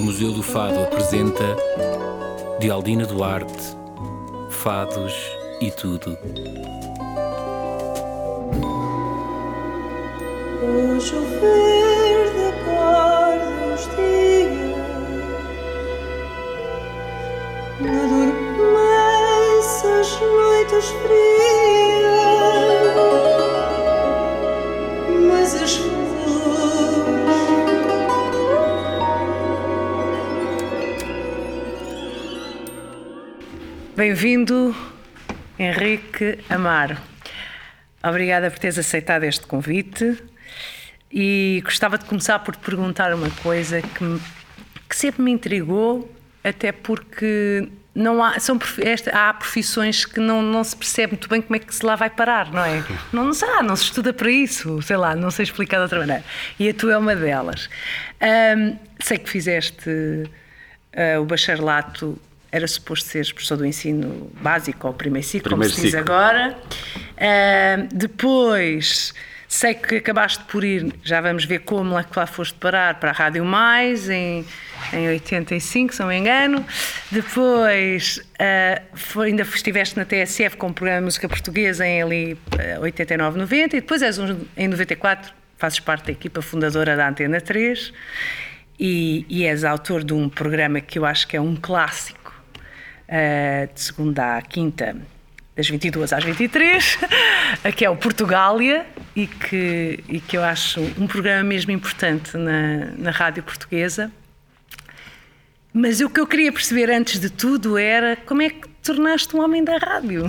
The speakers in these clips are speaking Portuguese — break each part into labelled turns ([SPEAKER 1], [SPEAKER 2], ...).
[SPEAKER 1] O Museu do Fado apresenta de Aldina Duarte, Fados e Tudo.
[SPEAKER 2] O chover da cor dos dias Adormece as noites frias
[SPEAKER 3] Bem-vindo, Henrique Amaro. Obrigada por teres aceitado este convite e gostava de começar por te perguntar uma coisa que, que sempre me intrigou, até porque não há, são, há profissões que não, não se percebe muito bem como é que se lá vai parar, não é? Não, não sei não se estuda para isso, sei lá, não sei explicar de outra maneira. E a tua é uma delas. Ahm, sei que fizeste ah, o bacharelato era suposto seres professor do ensino básico ou primeiro ciclo,
[SPEAKER 4] Primeiro
[SPEAKER 3] como se diz
[SPEAKER 4] ciclo.
[SPEAKER 3] agora. Ah, depois, sei que acabaste por ir, já vamos ver como lá que lá foste parar, para a Rádio Mais, em, em 85, se não me engano. Depois, ah, foi- ainda estiveste na TSF com o programa de música portuguesa em ali ah, 89, 90, e depois és um, em 94, fazes parte da equipa fundadora da Antena 3 e, e és autor de um programa que eu acho que é um clássico, eh, de segunda à quinta, das 22 às 23, que é o Portugália, e que, e que eu acho um programa mesmo importante na, na rádio portuguesa. Mas o que eu queria perceber antes de tudo era como é que tornaste um homem da rádio.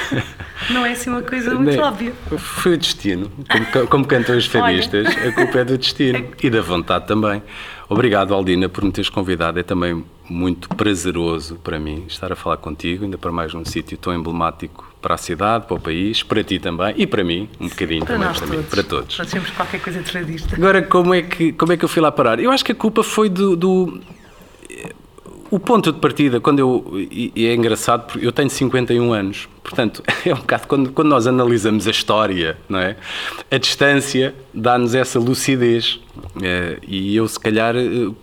[SPEAKER 3] Não é assim uma coisa muito
[SPEAKER 4] Bem,
[SPEAKER 3] óbvia.
[SPEAKER 4] Foi o destino. Como, como cantam os fadistas, a culpa é do destino e da vontade também. Obrigado, Aldina, por me teres convidado. É também muito prazeroso para mim estar a falar contigo, ainda para mais num sítio tão emblemático para a cidade, para o país, para ti também e para mim, um bocadinho
[SPEAKER 3] Para
[SPEAKER 4] também
[SPEAKER 3] todos.
[SPEAKER 4] para todos.
[SPEAKER 3] Nós temos qualquer coisa de radista.
[SPEAKER 4] Agora, como é que, como é que eu fui lá parar? Eu acho que a culpa foi do. do- o ponto de partida, quando eu. E é engraçado, porque eu tenho 51 anos, portanto, é um bocado. Quando, quando nós analisamos a história, não é? A distância dá-nos essa lucidez. Eh, E eu, se calhar,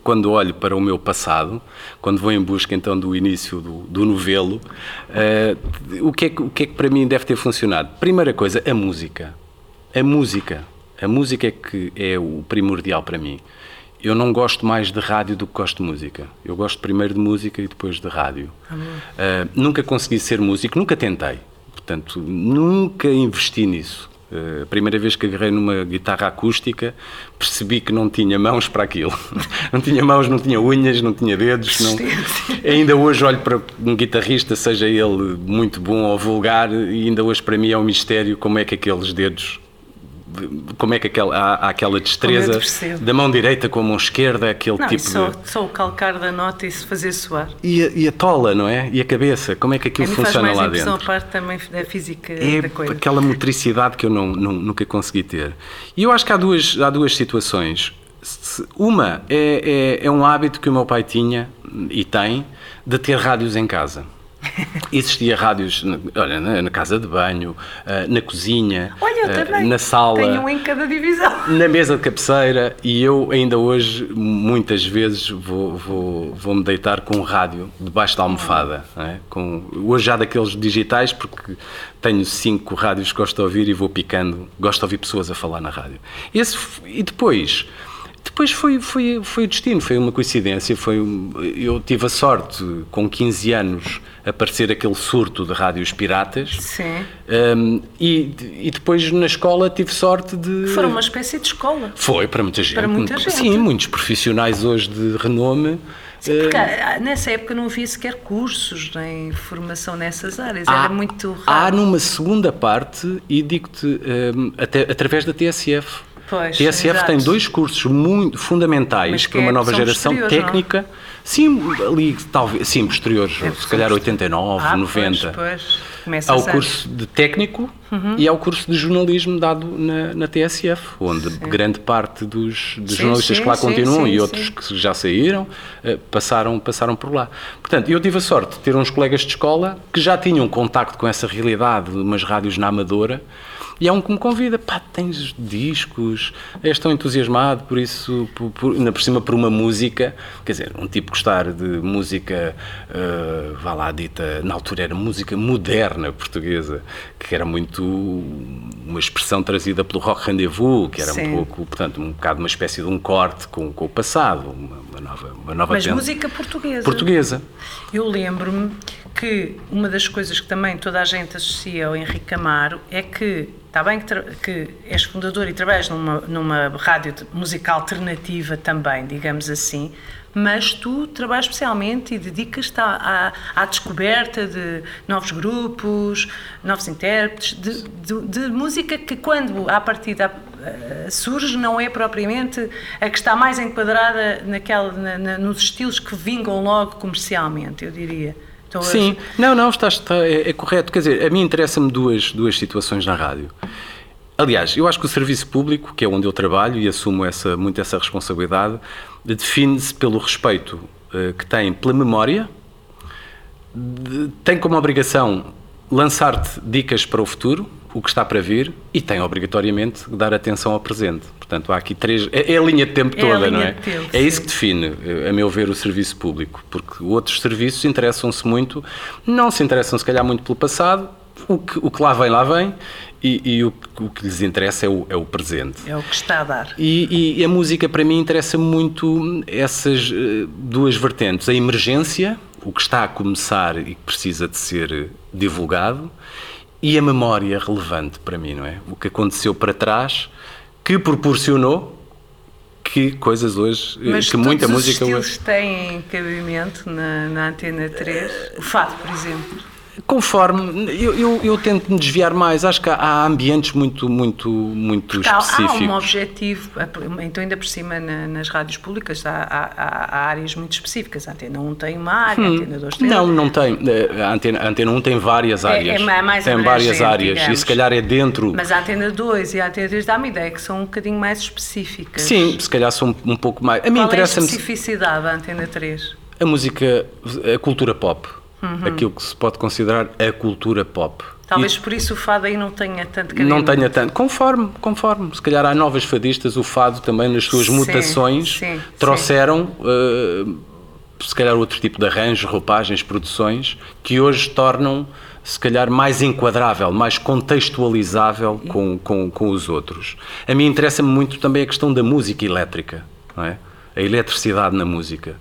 [SPEAKER 4] quando olho para o meu passado, quando vou em busca então do início do, do novelo, eh, o, que é que, o que é que para mim deve ter funcionado? Primeira coisa, a música. A música. A música é que é o primordial para mim. Eu não gosto mais de rádio do que gosto de música. Eu gosto primeiro de música e depois de rádio. Ah, nunca consegui ser músico, nunca tentei. Portanto, nunca investi nisso. Ah, a primeira vez que agarrei numa guitarra acústica, percebi que não tinha mãos para aquilo. não tinha mãos, não tinha unhas, não tinha dedos. Não... Ainda hoje olho para um guitarrista, seja ele muito bom ou vulgar, e ainda hoje para mim é um mistério como é que aqueles dedos como é que aquela, há, há aquela destreza da mão direita com a mão esquerda, aquele
[SPEAKER 3] Não,
[SPEAKER 4] tipo
[SPEAKER 3] só,
[SPEAKER 4] de.
[SPEAKER 3] só o calcar da nota e se fazer soar.
[SPEAKER 4] E a, e a tola, não é? E a cabeça, como é que aquilo funciona lá dentro?
[SPEAKER 3] a parte também da física
[SPEAKER 4] É
[SPEAKER 3] da coisa.
[SPEAKER 4] aquela motricidade que eu não, não- nunca consegui ter. E eu acho que há duas, há duas situações. Uma é, é, é um hábito que o meu pai tinha e tem de ter rádios em casa. Existia rádios na, olha, na, na casa de banho, ah, na cozinha,
[SPEAKER 3] Olha, também.
[SPEAKER 4] na sala.
[SPEAKER 3] Tenho um em cada divisão.
[SPEAKER 4] na mesa de cabeceira e eu ainda hoje muitas vezes vou, vou, vou deitar com um rádio debaixo da almofada é? com, hoje já daqueles digitais porque tenho cinco rádios que gosto de ouvir e vou picando gosto de ouvir pessoas a falar na rádio Esse, e depois depois foi, foi, foi o destino, foi uma coincidência. Foi, eu tive a sorte, com 15 anos, aparecer aquele surto de rádios piratas.
[SPEAKER 3] Sim.
[SPEAKER 4] Um, e, e depois na escola tive sorte de.
[SPEAKER 3] Foram uma espécie de escola.
[SPEAKER 4] Foi, para muita gente.
[SPEAKER 3] Para muita gente.
[SPEAKER 4] Sim, muitos profissionais hoje de renome.
[SPEAKER 3] Sim, porque ah, nessa época não havia sequer cursos nem formação nessas áreas.
[SPEAKER 4] há,
[SPEAKER 3] Era muito
[SPEAKER 4] há
[SPEAKER 3] raro.
[SPEAKER 4] numa segunda parte, e digo-te, um, até, através da TSF.
[SPEAKER 3] Pois,
[SPEAKER 4] TSF
[SPEAKER 3] exato.
[SPEAKER 4] tem dois cursos muito fundamentais para uma
[SPEAKER 3] é-
[SPEAKER 4] nova geração
[SPEAKER 3] posteriores, não?
[SPEAKER 4] Sim, ali talvez, sim, posteriores,
[SPEAKER 3] É,
[SPEAKER 4] se calhar
[SPEAKER 3] são
[SPEAKER 4] 89,
[SPEAKER 3] Ah,
[SPEAKER 4] 90.
[SPEAKER 3] Pois, pois. Começa
[SPEAKER 4] Há o
[SPEAKER 3] antes.
[SPEAKER 4] curso de técnico
[SPEAKER 3] Uhum.
[SPEAKER 4] e há o curso de jornalismo dado na, na TSF, onde grande parte dos, dos
[SPEAKER 3] Sim,
[SPEAKER 4] jornalistas
[SPEAKER 3] sim,
[SPEAKER 4] que lá
[SPEAKER 3] sim,
[SPEAKER 4] continuam
[SPEAKER 3] sim,
[SPEAKER 4] e outros
[SPEAKER 3] sim.
[SPEAKER 4] que já saíram eh, passaram, passaram por lá. Portanto, eu tive a sorte de ter uns colegas de escola que já tinham contacto com essa realidade de umas rádios na Amadora E há um que me convida, pá, tens discos, és tão entusiasmado por isso, por, por, ainda por cima por uma música, quer dizer, um tipo gostar de música, uh, vá lá, dita, na altura era música moderna portuguesa, que era muito uma expressão trazida pelo rock rendezvous, que era
[SPEAKER 3] Sim.
[SPEAKER 4] um pouco, portanto, um bocado uma espécie de um corte com, com o passado, uma, uma nova, uma nova
[SPEAKER 3] Mas
[SPEAKER 4] tendência.
[SPEAKER 3] música portuguesa.
[SPEAKER 4] portuguesa.
[SPEAKER 3] Eu lembro-me que uma das coisas que também toda a gente associa ao Henrique Amaro é que, está bem que, que és fundador e trabalhas numa, numa rádio musical alternativa também, digamos assim, mas tu trabalhas especialmente e dedicas-te à, à, à descoberta de novos grupos, novos intérpretes, de, de- de música que quando à partida eh, surge não é propriamente a que está mais enquadrada naquela, na- na- nos estilos que vingam logo comercialmente, eu diria.
[SPEAKER 4] Sim, não, não, está, está- é, é correto. Quer dizer, a mim interessa-me duas, duas situações na rádio. Aliás, eu acho que o serviço público, que é onde eu trabalho e assumo essa, muito essa responsabilidade, define-se pelo respeito eh, que tem pela memória, de- tem como obrigação lançar-te dicas para o futuro, o que está para vir, e tem obrigatoriamente que dar atenção ao presente. Portanto, há aqui três. É, é a linha de tempo
[SPEAKER 3] É
[SPEAKER 4] toda, não é?
[SPEAKER 3] tempo,
[SPEAKER 4] é isso
[SPEAKER 3] sim.
[SPEAKER 4] que define, a meu ver, o serviço público, porque outros serviços interessam-se muito, não se interessam, se calhar, muito pelo passado, o que, o que lá vem, lá vem, e, e o, que- o que lhes interessa é o, é o presente.
[SPEAKER 3] É o que está a dar.
[SPEAKER 4] E, e a música para mim interessa muito essas eh, duas vertentes: a emergência, o que está a começar e que precisa de ser divulgado, e a memória relevante para mim, não é? O que aconteceu para trás, que proporcionou que coisas hoje, eh,
[SPEAKER 3] Mas
[SPEAKER 4] que muita
[SPEAKER 3] os
[SPEAKER 4] música
[SPEAKER 3] estilos
[SPEAKER 4] hoje.
[SPEAKER 3] têm cabimento na, na Antena 3. O fado, por exemplo.
[SPEAKER 4] Conforme, eu, eu, eu tento me desviar mais, acho que há, há ambientes muito, muito, muito
[SPEAKER 3] Há, há
[SPEAKER 4] específicos.
[SPEAKER 3] um objetivo, então ainda por cima na- nas rádios públicas há, há- há- há áreas muito específicas. A Antena 1 tem uma área, a Antena 2 tem
[SPEAKER 4] Hum. Não, não tem. Eh, A Antena, a Antena 1 tem várias
[SPEAKER 3] É-
[SPEAKER 4] áreas.
[SPEAKER 3] é ma- mais
[SPEAKER 4] tem várias áreas. E
[SPEAKER 3] digamos.
[SPEAKER 4] se calhar é dentro.
[SPEAKER 3] Mas a Antena 2 e a Antena 3 dá-me ideia que são um bocadinho mais específicas.
[SPEAKER 4] Sim, se calhar são um pouco mais. A mim
[SPEAKER 3] Qual é a especificidade da Antena 3?
[SPEAKER 4] a música, a cultura pop.
[SPEAKER 3] Uhum.
[SPEAKER 4] Aquilo que se pode considerar a cultura pop.
[SPEAKER 3] Talvez
[SPEAKER 4] E
[SPEAKER 3] por isso o fado aí não tenha tanto
[SPEAKER 4] não
[SPEAKER 3] cabimento.
[SPEAKER 4] tenha tanto. Conforme, conforme. Se calhar há novas fadistas, o fado também nas suas
[SPEAKER 3] Sim,
[SPEAKER 4] mutações
[SPEAKER 3] sim,
[SPEAKER 4] trouxeram. eh, se calhar outro tipo de arranjos, roupagens, produções que hoje tornam se calhar mais enquadrável, mais contextualizável com, com, com os outros. A mim interessa-me muito também a questão da música elétrica, não é? A eletricidade na música,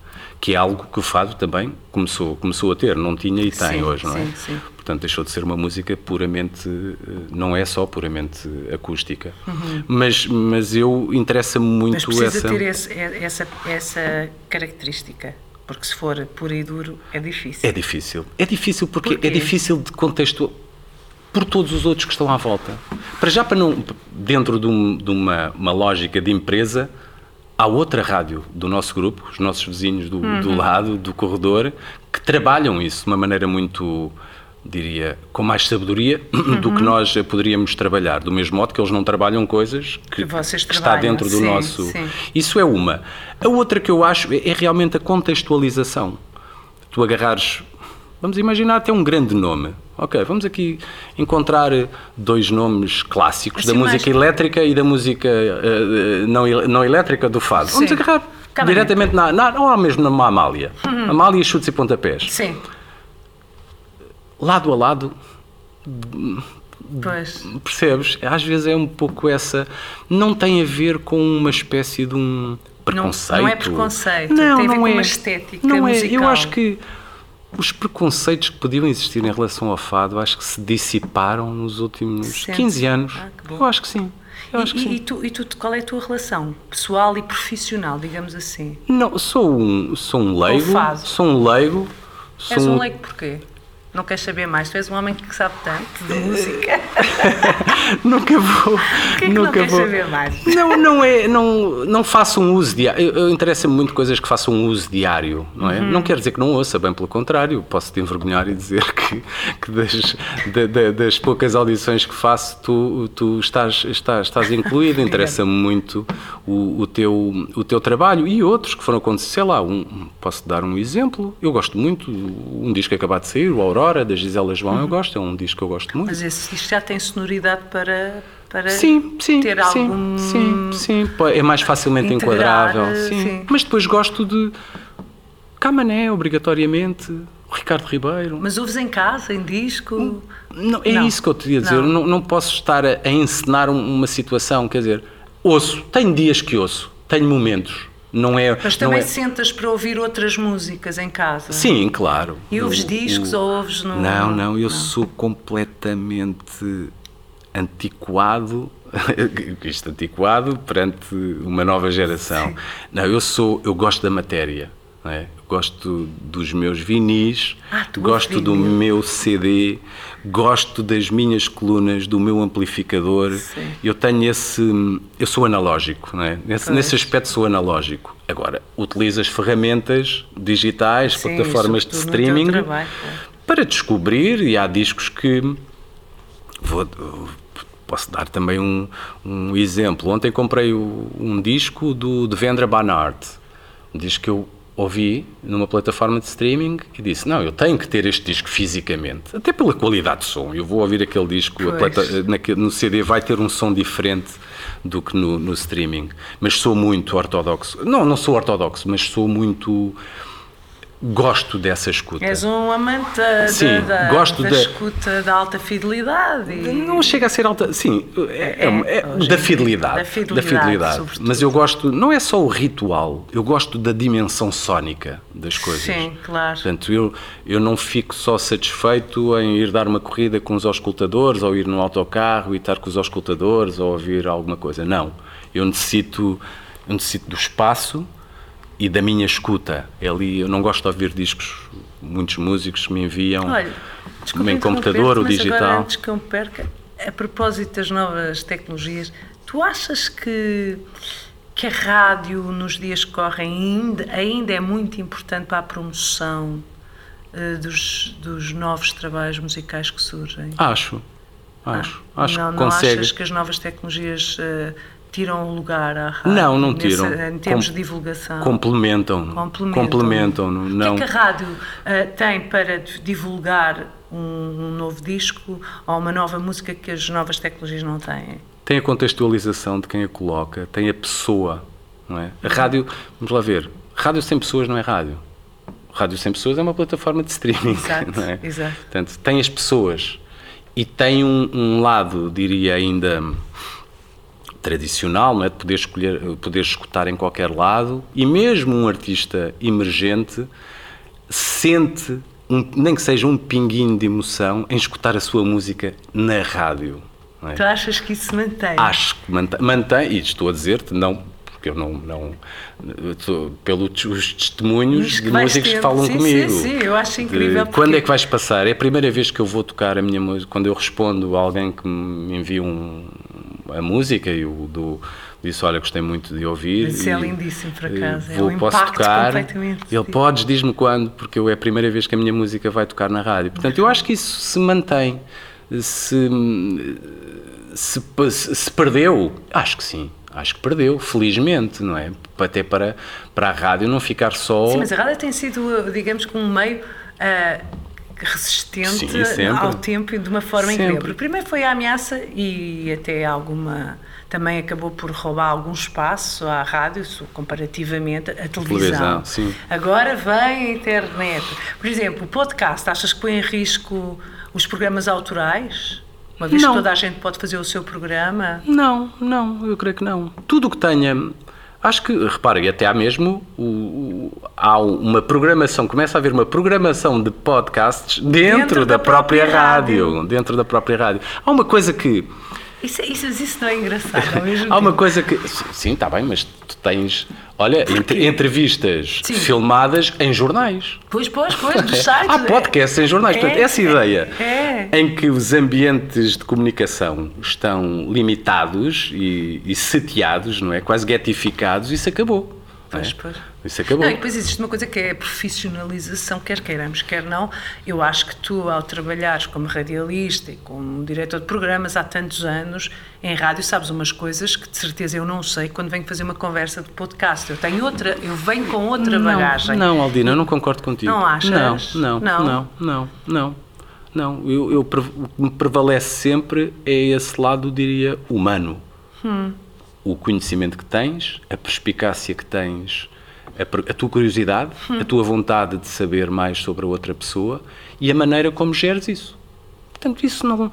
[SPEAKER 4] que é algo que o fado também começou, começou a ter, não tinha e tem
[SPEAKER 3] Sim,
[SPEAKER 4] hoje, não é?
[SPEAKER 3] sim, sim.
[SPEAKER 4] Portanto, deixou de ser uma música puramente, eh, não é só puramente acústica. Mas, mas eu interessa-me
[SPEAKER 3] Uhum. Mas
[SPEAKER 4] muito
[SPEAKER 3] precisa
[SPEAKER 4] essa.
[SPEAKER 3] ter esse- essa, essa característica. Porque se for puro e duro, é difícil.
[SPEAKER 4] É difícil. É difícil porque
[SPEAKER 3] Porquê?
[SPEAKER 4] é difícil de contexto por todos os outros que estão à volta. Para já, para não, dentro de, um- de uma, uma lógica de empresa, há outra rádio do nosso grupo, os nossos vizinhos do,
[SPEAKER 3] Uhum.
[SPEAKER 4] do lado, do corredor, que trabalham isso de uma maneira muito, diria, com mais sabedoria do
[SPEAKER 3] Uhum.
[SPEAKER 4] que nós poderíamos trabalhar. Do mesmo modo que eles não trabalham coisas que,
[SPEAKER 3] Que
[SPEAKER 4] está dentro do
[SPEAKER 3] sim,
[SPEAKER 4] nosso.
[SPEAKER 3] sim.
[SPEAKER 4] Isso é uma. A outra que eu acho é, é realmente a contextualização. Tu agarrares, vamos imaginar até um grande nome. Ok, vamos aqui encontrar dois nomes clássicos da
[SPEAKER 3] Assim,
[SPEAKER 4] música
[SPEAKER 3] mais-
[SPEAKER 4] elétrica e da música eh, não, não elétrica do fado. Vamos
[SPEAKER 3] Sim.
[SPEAKER 4] agarrar
[SPEAKER 3] Cada
[SPEAKER 4] diretamente na, na, ou mesmo na Amália. Amália, chutes e pontapés.
[SPEAKER 3] Sim,
[SPEAKER 4] Lado a lado,
[SPEAKER 3] pois.
[SPEAKER 4] Percebes? Às vezes é um pouco essa. Não tem a ver com uma espécie de um preconceito.
[SPEAKER 3] não é preconceito,
[SPEAKER 4] Não,
[SPEAKER 3] tem a ver
[SPEAKER 4] não
[SPEAKER 3] com
[SPEAKER 4] é.
[SPEAKER 3] uma estética
[SPEAKER 4] não É. Eu
[SPEAKER 3] musical.
[SPEAKER 4] acho que os preconceitos que podiam existir em relação ao fado, acho que se dissiparam nos últimos
[SPEAKER 3] Sente-se.
[SPEAKER 4] 15 anos.
[SPEAKER 3] Ah,
[SPEAKER 4] eu acho que sim. Eu acho
[SPEAKER 3] E,
[SPEAKER 4] que
[SPEAKER 3] e-
[SPEAKER 4] sim.
[SPEAKER 3] e tu, e tu, qual é a tua relação pessoal e profissional, digamos assim?
[SPEAKER 4] Não, sou um, sou um leigo. Sou um leigo. Sou
[SPEAKER 3] És um leigo porquê? Não queres saber mais? Tu és um homem que sabe tanto de música.
[SPEAKER 4] Nunca vou.
[SPEAKER 3] Porquê que não queres
[SPEAKER 4] vou.
[SPEAKER 3] saber mais?
[SPEAKER 4] Não, não é, não, não faço um uso diário. Eu, eu interessa-me muito coisas que façam um uso diário, não é? Não quer dizer que não ouça, bem pelo contrário, posso te envergonhar e dizer que, que das, da- da- das poucas audições que faço, tu, tu estás, estás, estás incluído. Interessa-me muito o, o, teu, o teu trabalho e outros que foram acontecendo, sei lá, um, posso dar um exemplo. Eu gosto muito, um disco que acabou de sair, o Aurora, Aurora, da Gisela João, eu gosto, é um disco que eu gosto muito.
[SPEAKER 3] Mas esse isto já tem sonoridade para, para
[SPEAKER 4] Sim, sim,
[SPEAKER 3] ter
[SPEAKER 4] sim,
[SPEAKER 3] algum.
[SPEAKER 4] sim, sim, é mais facilmente
[SPEAKER 3] Integrar,
[SPEAKER 4] enquadrável, sim.
[SPEAKER 3] sim.
[SPEAKER 4] Mas depois gosto de Camané, obrigatoriamente, Ricardo Ribeiro.
[SPEAKER 3] Mas ouves em casa, em disco?
[SPEAKER 4] Não, é
[SPEAKER 3] Não.
[SPEAKER 4] isso que eu te ia dizer.
[SPEAKER 3] Não.
[SPEAKER 4] Não, não posso estar a, a encenar um- uma situação, quer dizer, ouço, tenho dias que ouço, tenho momentos. Não é.
[SPEAKER 3] Mas
[SPEAKER 4] não
[SPEAKER 3] também
[SPEAKER 4] é...
[SPEAKER 3] sentas para ouvir outras músicas em casa?
[SPEAKER 4] Sim, claro.
[SPEAKER 3] E ouves
[SPEAKER 4] O-
[SPEAKER 3] discos
[SPEAKER 4] o-
[SPEAKER 3] ou ouves no.
[SPEAKER 4] Não, não, eu sou completamente antiquado. Isto antiquado perante uma nova geração. Não, eu sou, eu gosto da matéria. não é? Gosto dos meus vinis,
[SPEAKER 3] Ah,
[SPEAKER 4] gosto do meu CD, gosto das minhas colunas, do meu amplificador.
[SPEAKER 3] Sim.
[SPEAKER 4] Eu tenho esse. Eu sou analógico, não é? Nesse, nesse aspecto sou analógico. Agora, utilizo as ferramentas digitais,
[SPEAKER 3] Sim,
[SPEAKER 4] plataformas de streaming
[SPEAKER 3] trabalho, claro.
[SPEAKER 4] para descobrir e há discos que vou, posso dar também um, um exemplo ontem comprei um disco do de Vendra Banard um disco que eu ouvi numa plataforma de streaming e disse não eu tenho que ter este disco fisicamente até pela qualidade de som. Eu vou ouvir aquele disco plata- naque- no CD vai ter um som diferente do que no, no streaming. Mas sou muito ortodoxo. Não não sou ortodoxo mas sou muito gosto dessa escuta
[SPEAKER 3] És um amante da,
[SPEAKER 4] Sim,
[SPEAKER 3] da,
[SPEAKER 4] gosto
[SPEAKER 3] da
[SPEAKER 4] da-
[SPEAKER 3] escuta da alta fidelidade. E...
[SPEAKER 4] Não chega a ser alta, sim, é, é- é
[SPEAKER 3] hoje em
[SPEAKER 4] da, fidelidade,
[SPEAKER 3] Da fidelidade.
[SPEAKER 4] Mas eu gosto, não é só o ritual, eu gosto da dimensão sónica das coisas.
[SPEAKER 3] Sim, claro.
[SPEAKER 4] Portanto, eu, eu não fico só satisfeito em ir dar uma corrida com os auscultadores, ou ir no autocarro e estar com os auscultadores, ou ouvir alguma coisa. Não. Eu necessito, eu necessito do espaço e da minha escuta. É ali, eu não gosto de ouvir discos, muitos músicos me enviam
[SPEAKER 3] Olha,
[SPEAKER 4] em computador ou
[SPEAKER 3] mas Agora,
[SPEAKER 4] digital.
[SPEAKER 3] antes que eu me perca, a propósito das novas tecnologias, tu achas que, que a rádio nos dias que correm ainda, ainda é muito importante para a promoção eh, dos, dos novos trabalhos musicais que surgem?
[SPEAKER 4] Acho, acho, acho
[SPEAKER 3] não,
[SPEAKER 4] que
[SPEAKER 3] não
[SPEAKER 4] consegue.
[SPEAKER 3] achas que as novas tecnologias eh, tiram o lugar à rádio?
[SPEAKER 4] Não, não
[SPEAKER 3] nesse-
[SPEAKER 4] tiram.
[SPEAKER 3] em termos
[SPEAKER 4] Com-
[SPEAKER 3] de divulgação.
[SPEAKER 4] Complementam.
[SPEAKER 3] Complementam.
[SPEAKER 4] Complementam.
[SPEAKER 3] O
[SPEAKER 4] Não.
[SPEAKER 3] que é que a rádio eh, tem para divulgar um, um novo disco ou uma nova música que as novas tecnologias não têm?
[SPEAKER 4] Tem a contextualização de quem a coloca, tem a pessoa. Não é? A rádio, vamos lá ver, rádio sem pessoas não é rádio. Rádio sem pessoas é uma plataforma de streaming.
[SPEAKER 3] Exato,
[SPEAKER 4] é?
[SPEAKER 3] exato.
[SPEAKER 4] Portanto, tem as pessoas e tem um, um lado, diria ainda tradicional, não é? de poder escolher, poder escutar em qualquer lado e mesmo um artista emergente sente, um- nem que seja um pinguinho de emoção em escutar a sua música na rádio. é?
[SPEAKER 3] Tu achas que isso se mantém?
[SPEAKER 4] Acho que mantém, mantém e estou a dizer-te, não, porque eu não, não eu pelos os testemunhos de músicos que falam
[SPEAKER 3] Sim,
[SPEAKER 4] comigo.
[SPEAKER 3] sim, sim, eu acho
[SPEAKER 4] De
[SPEAKER 3] incrível
[SPEAKER 4] Quando
[SPEAKER 3] porque-
[SPEAKER 4] é que vais passar? É a primeira vez que eu vou tocar a minha música, quando eu respondo a alguém que me envia um, a música e o do disse, olha, gostei muito de ouvir.
[SPEAKER 3] Isso é lindíssimo, por
[SPEAKER 4] eh,
[SPEAKER 3] acaso. É
[SPEAKER 4] Vou,
[SPEAKER 3] um
[SPEAKER 4] posso tocar. Ele podes, diz-me quando, porque eu, é a primeira vez que a minha música vai tocar na rádio. Portanto, eu acho que isso se mantém. Se, se, se perdeu, acho que sim. Acho que perdeu, felizmente, não é? Até para, para a rádio não ficar só.
[SPEAKER 3] Sim, mas a rádio tem sido, digamos que um meio ah, resistente
[SPEAKER 4] Sim,
[SPEAKER 3] ao tempo e de uma forma
[SPEAKER 4] Sempre.
[SPEAKER 3] incrível. Primeiro foi a ameaça e até alguma também acabou por roubar algum espaço à rádio, comparativamente à televisão.
[SPEAKER 4] Televisão.
[SPEAKER 3] Agora vem a internet. Por exemplo, o podcast, achas que põe em risco os programas autorais? Uma vez
[SPEAKER 4] Não.
[SPEAKER 3] que toda a gente pode fazer o seu programa?
[SPEAKER 4] Não, não, eu creio que não. Tudo o que tenha. Acho que, repara, e até há mesmo o, o- há uma programação, começa a haver uma programação de podcasts dentro,
[SPEAKER 3] Dentro
[SPEAKER 4] da,
[SPEAKER 3] da
[SPEAKER 4] própria,
[SPEAKER 3] própria
[SPEAKER 4] rádio.
[SPEAKER 3] rádio.
[SPEAKER 4] Dentro da própria rádio. Há uma coisa que.
[SPEAKER 3] Isso, isso, isso não é engraçado.
[SPEAKER 4] Há uma coisa que. Sim, está bem, mas tu tens. Olha, entre- entrevistas
[SPEAKER 3] Sim.
[SPEAKER 4] filmadas em jornais.
[SPEAKER 3] Pois, pois, pois, dos sites.
[SPEAKER 4] Há podcasts em jornais. Portanto,
[SPEAKER 3] É,
[SPEAKER 4] essa ideia
[SPEAKER 3] é.
[SPEAKER 4] em que os ambientes de comunicação estão limitados e, e seteados, não é? Quase getificados, isso acabou. é?
[SPEAKER 3] Pois, pois.
[SPEAKER 4] Isso acabou.
[SPEAKER 3] Não, e depois existe uma coisa que é a profissionalização, quer queiramos, quer não. Eu acho que tu, ao trabalhares como radialista e como diretor de programas há tantos anos em rádio, sabes umas coisas que de certeza eu não sei quando venho fazer uma conversa de podcast. Eu tenho outra, eu venho com outra bagagem.
[SPEAKER 4] Não, não, Aldina, eu não concordo contigo.
[SPEAKER 3] Não achas?
[SPEAKER 4] Não, não,
[SPEAKER 3] Não?
[SPEAKER 4] não, não, não. Não, eu, eu o que me prevalece sempre é esse lado, diria, humano. O conhecimento que tens, a perspicácia que tens, a, a tua curiosidade, a tua vontade de saber mais sobre a outra pessoa e a maneira como geres isso. Portanto, isso não.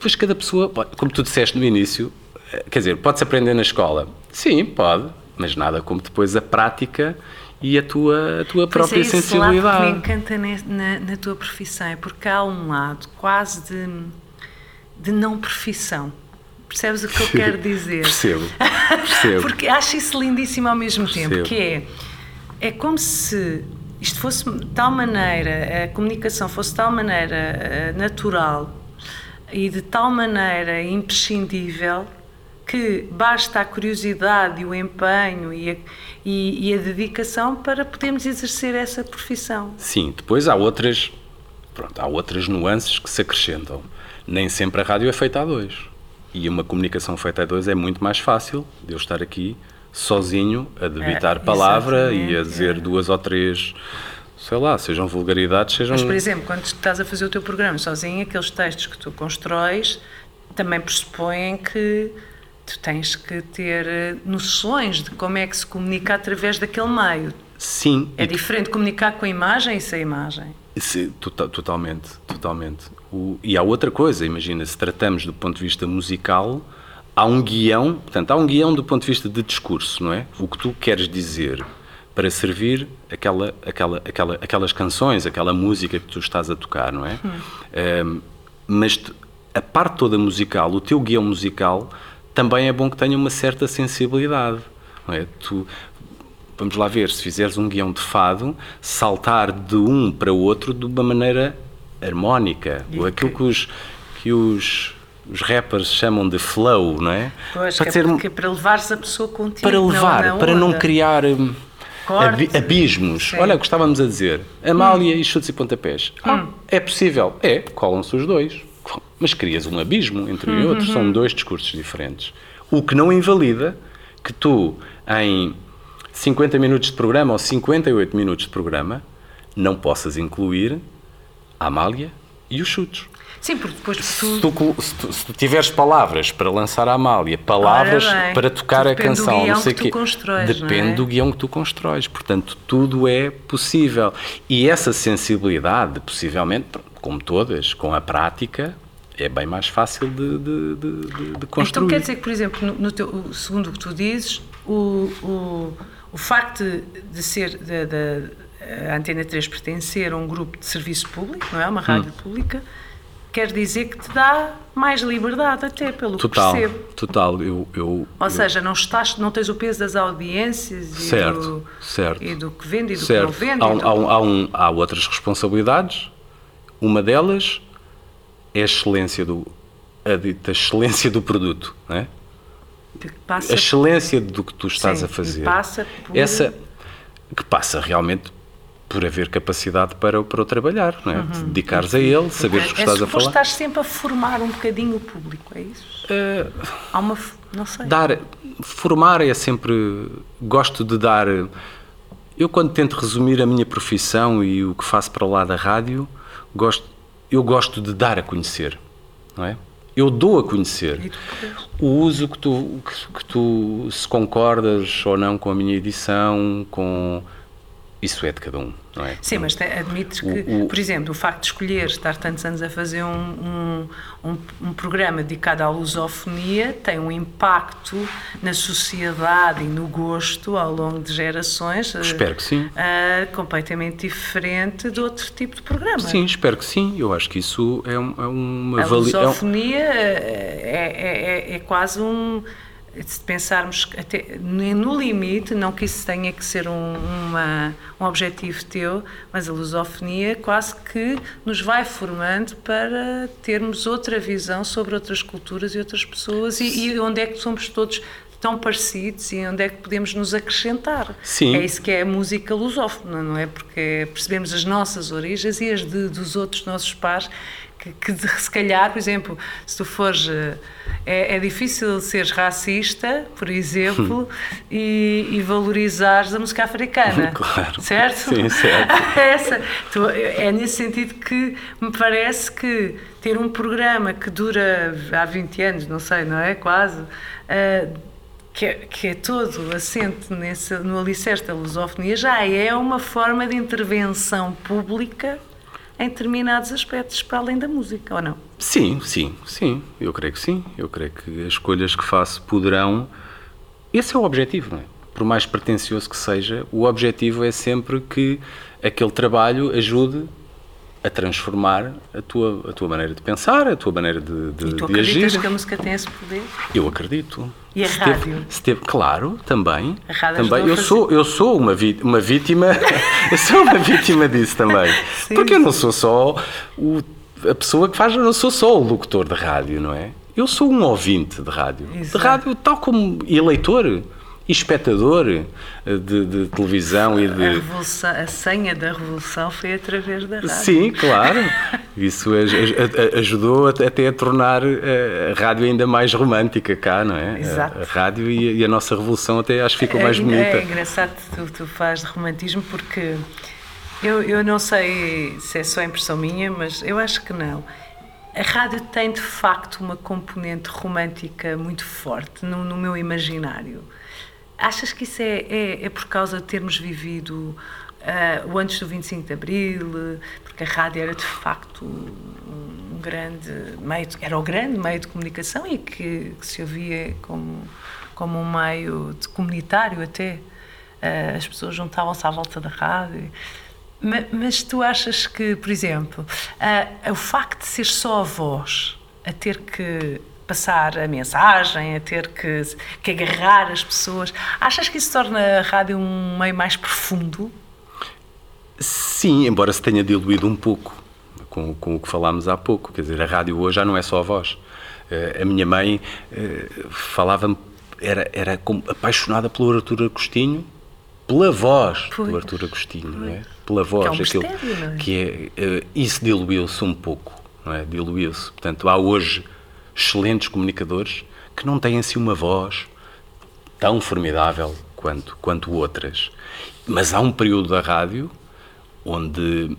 [SPEAKER 4] Pois cada pessoa, como tu disseste no início, eh, quer dizer, pode-se aprender na escola. Sim, pode, mas nada como depois a prática e a tua, a tua
[SPEAKER 3] Pois
[SPEAKER 4] própria
[SPEAKER 3] é esse lado
[SPEAKER 4] sensibilidade.
[SPEAKER 3] que me encanta na, na tua profissão, é porque há um lado quase de, de não profissão. Percebes o que eu quero dizer?
[SPEAKER 4] Percebo, percebo.
[SPEAKER 3] Porque acho isso lindíssimo ao mesmo tempo,
[SPEAKER 4] Percebo.
[SPEAKER 3] que é, é como se isto fosse de tal maneira, a comunicação fosse de tal maneira eh, natural e de tal maneira imprescindível que basta a curiosidade e o empenho e a, e, e a dedicação para podermos exercer essa profissão.
[SPEAKER 4] Sim, depois há outras, pronto, há outras nuances que se acrescentam. Nem sempre a rádio é feita a dois. E uma comunicação feita a dois é muito mais fácil de eu estar aqui sozinho a debitar
[SPEAKER 3] É,
[SPEAKER 4] palavra e a dizer
[SPEAKER 3] é.
[SPEAKER 4] duas ou três, sei lá, sejam vulgaridades, sejam.
[SPEAKER 3] Mas, por exemplo, quando estás a fazer o teu programa sozinho, aqueles textos que tu constróis também pressupõem que tu tens que ter eh, noções de como é que se comunica através daquele meio.
[SPEAKER 4] Sim,
[SPEAKER 3] É diferente comunicar com a imagem e sem imagem.
[SPEAKER 4] Se, tota- totalmente, totalmente. O- e há outra coisa, imagina, se tratamos do ponto de vista musical, há um guião, portanto, há um guião do ponto de vista de discurso, não é? O que tu queres dizer para servir aquela, aquela, aquela, aquelas canções, aquela música que tu estás a tocar, não é? Ehm, mas tu- a parte toda musical, o teu guião musical, também é bom que tenha uma certa sensibilidade, não é? Tu, vamos lá ver, se fizeres um guião de fado, saltar de um para o outro de uma maneira harmónica.
[SPEAKER 3] E
[SPEAKER 4] Ou aquilo
[SPEAKER 3] que-
[SPEAKER 4] que os, que os, os rappers chamam de flow, não é?
[SPEAKER 3] Pois,
[SPEAKER 4] para,
[SPEAKER 3] é
[SPEAKER 4] ser-
[SPEAKER 3] é para levares a pessoa contigo.
[SPEAKER 4] para
[SPEAKER 3] não
[SPEAKER 4] levar,
[SPEAKER 3] na
[SPEAKER 4] para não criar hum,
[SPEAKER 3] Cortes.
[SPEAKER 4] abi- abismos.
[SPEAKER 3] Sim. Hum.
[SPEAKER 4] Olha o que estávamos a dizer. Amália e chutes e pontapés. Ah, é possível. É, colam-se os dois. Mas crias um abismo entre um e outro.
[SPEAKER 3] Uhum.
[SPEAKER 4] São dois discursos diferentes. O que não invalida que tu, em 50 minutos de programa ou 58 minutos de programa, não possas incluir a Amália e os chutes.
[SPEAKER 3] Sim, porque depois
[SPEAKER 4] Se
[SPEAKER 3] tu,
[SPEAKER 4] colo- se, tu, se tu tiveres palavras para lançar a Amália, palavras
[SPEAKER 3] bem,
[SPEAKER 4] para tocar a canção, não sei
[SPEAKER 3] que tu
[SPEAKER 4] quê. depende
[SPEAKER 3] é?
[SPEAKER 4] do guião que tu constróis. Portanto, tudo é possível. E essa sensibilidade, possivelmente, como todas, com a prática, é bem mais fácil de, de, de, de- construir.
[SPEAKER 3] Então quer dizer que, por exemplo, no, no teu, o- segundo o que tu dizes, o, o, o facto de, de ser da da- a Antena 3 pertencer a um grupo de serviço público, não é? Uma rádio
[SPEAKER 4] Hum.
[SPEAKER 3] pública, quer dizer que te dá mais liberdade até, pelo
[SPEAKER 4] Total,
[SPEAKER 3] que percebo.
[SPEAKER 4] total. Eu, eu,
[SPEAKER 3] Ou
[SPEAKER 4] eu-
[SPEAKER 3] seja, não, estás, não tens o peso das audiências e,
[SPEAKER 4] Certo,
[SPEAKER 3] do,
[SPEAKER 4] certo.
[SPEAKER 3] e do que vende e do
[SPEAKER 4] certo.
[SPEAKER 3] que não vende.
[SPEAKER 4] Há, um-
[SPEAKER 3] do-
[SPEAKER 4] há um- há um- há outras responsabilidades. Uma delas é a excelência do a dita excelência do produto, não é?
[SPEAKER 3] Passa
[SPEAKER 4] a excelência do que tu estás
[SPEAKER 3] Sim,
[SPEAKER 4] a fazer.
[SPEAKER 3] passa por-
[SPEAKER 4] Essa que passa realmente por haver capacidade para, para o trabalhar, não é? De dedicares a ele, saberes o que
[SPEAKER 3] é
[SPEAKER 4] estás a falar.
[SPEAKER 3] estar sempre a formar um bocadinho o público, é isso?
[SPEAKER 4] Eh,
[SPEAKER 3] Há uma. Não sei.
[SPEAKER 4] dar, formar é sempre. Gosto de dar. Eu, quando tento resumir a minha profissão e o que faço para lá da rádio, gosto, eu gosto de dar a conhecer, não é? Eu dou a conhecer. O uso que tu, que, que tu, se concordas ou não com a minha edição, com. Isso é de cada um, não é?
[SPEAKER 3] Sim, mas te- admites que,
[SPEAKER 4] O-
[SPEAKER 3] por exemplo, o facto de escolher estar tantos anos a fazer um, um, um, um programa dedicado à lusofonia tem um impacto na sociedade e no gosto ao longo de gerações eh,
[SPEAKER 4] Espero que sim.
[SPEAKER 3] eh, completamente diferente de outro tipo de programa.
[SPEAKER 4] Sim, espero que sim. Eu acho que isso é, um- é uma
[SPEAKER 3] A
[SPEAKER 4] vali- é um-
[SPEAKER 3] lusofonia eh, é, é, é, é quase um. Se pensarmos até no limite, não que isso tenha que ser um, uma, um objetivo teu, mas a lusofonia quase que nos vai formando para termos outra visão sobre outras culturas e outras pessoas e, e onde é que somos todos tão parecidos e onde é que podemos nos acrescentar.
[SPEAKER 4] Sim.
[SPEAKER 3] É isso que é a música lusófona, não é? Porque percebemos as nossas origens e as de, dos outros nossos pares que, que se calhar, por exemplo, se tu fores. eh, É, é difícil seres racista, por exemplo, e, e valorizares a música africana.
[SPEAKER 4] Claro.
[SPEAKER 3] Certo?
[SPEAKER 4] Sim, certo.
[SPEAKER 3] Essa. Tu- É nesse sentido que me parece que ter um programa que dura há 20 anos, não sei, não é? Quase. ah, que é, que é todo assente nesse, no alicerce da lusofonia, já é uma forma de intervenção pública em determinados aspectos, para além da música, ou não?
[SPEAKER 4] Sim, sim, sim. Eu creio que sim. Eu creio que as escolhas que faço poderão. Esse é o objetivo, não é? Por mais pretencioso que seja, o objetivo é sempre que aquele trabalho ajude a transformar a tua, a tua maneira de pensar, a tua maneira de, de,
[SPEAKER 3] E tu
[SPEAKER 4] de
[SPEAKER 3] acreditas
[SPEAKER 4] agir.
[SPEAKER 3] que a música tem esse poder?
[SPEAKER 4] Eu acredito.
[SPEAKER 3] E a
[SPEAKER 4] Se teve-
[SPEAKER 3] rádio?
[SPEAKER 4] se teve- claro, também.
[SPEAKER 3] A rádio
[SPEAKER 4] também. Eu sou, eu sou uma, vi- uma vítima. eu sou uma vítima disso também.
[SPEAKER 3] Sim,
[SPEAKER 4] Porque eu não sou só o- a pessoa que faz, eu não sou só o locutor de rádio, não é? Eu sou um ouvinte de rádio.
[SPEAKER 3] Exato.
[SPEAKER 4] De rádio, tal como eleitor e espectador eh, de, de televisão e
[SPEAKER 3] A,
[SPEAKER 4] de.
[SPEAKER 3] revolução, a senha da revolução foi através da rádio.
[SPEAKER 4] Sim, claro. Isso aj- aj- aj- ajudou até a tornar eh, a rádio ainda mais romântica cá, não é?
[SPEAKER 3] Exato.
[SPEAKER 4] A, a rádio e a, a nossa revolução até acho que ficou mais
[SPEAKER 3] é,
[SPEAKER 4] bonita.
[SPEAKER 3] É engraçado que tu, tu fazes de romantismo porque eu, eu não sei se é só impressão minha, mas eu acho que não. A rádio tem de facto uma componente romântica muito forte no, no meu imaginário. Achas que isso é, é, é por causa de termos vivido ah, o antes do 25 de Abril, porque a rádio era de facto um grande meio, de- era o grande meio de comunicação e que, que se ouvia como, como um meio de comunitário até. Ah, as pessoas juntavam-se à volta da rádio. Ma- Mas, tu achas que, por exemplo, ah, o facto de ser só a voz a ter que passar a mensagem, a ter que, que agarrar as pessoas, achas que isso torna a rádio um meio mais profundo?
[SPEAKER 4] Sim, embora se tenha diluído um pouco com, com o que falámos há pouco. Quer dizer, a rádio hoje já não é só a voz. Eh, a minha mãe eh, falava-me, era, era como apaixonada pelo Artur Agostinho, pela voz
[SPEAKER 3] Pois.
[SPEAKER 4] do Artur Agostinho, não é? Pela voz.
[SPEAKER 3] um
[SPEAKER 4] aquilo
[SPEAKER 3] mistério, é?
[SPEAKER 4] que é, eh, isso diluiu-se um pouco, não é? Diluiu-se. Portanto, há hoje excelentes comunicadores que não têm assim uma voz tão formidável quanto, quanto outras. Mas há um período da rádio onde,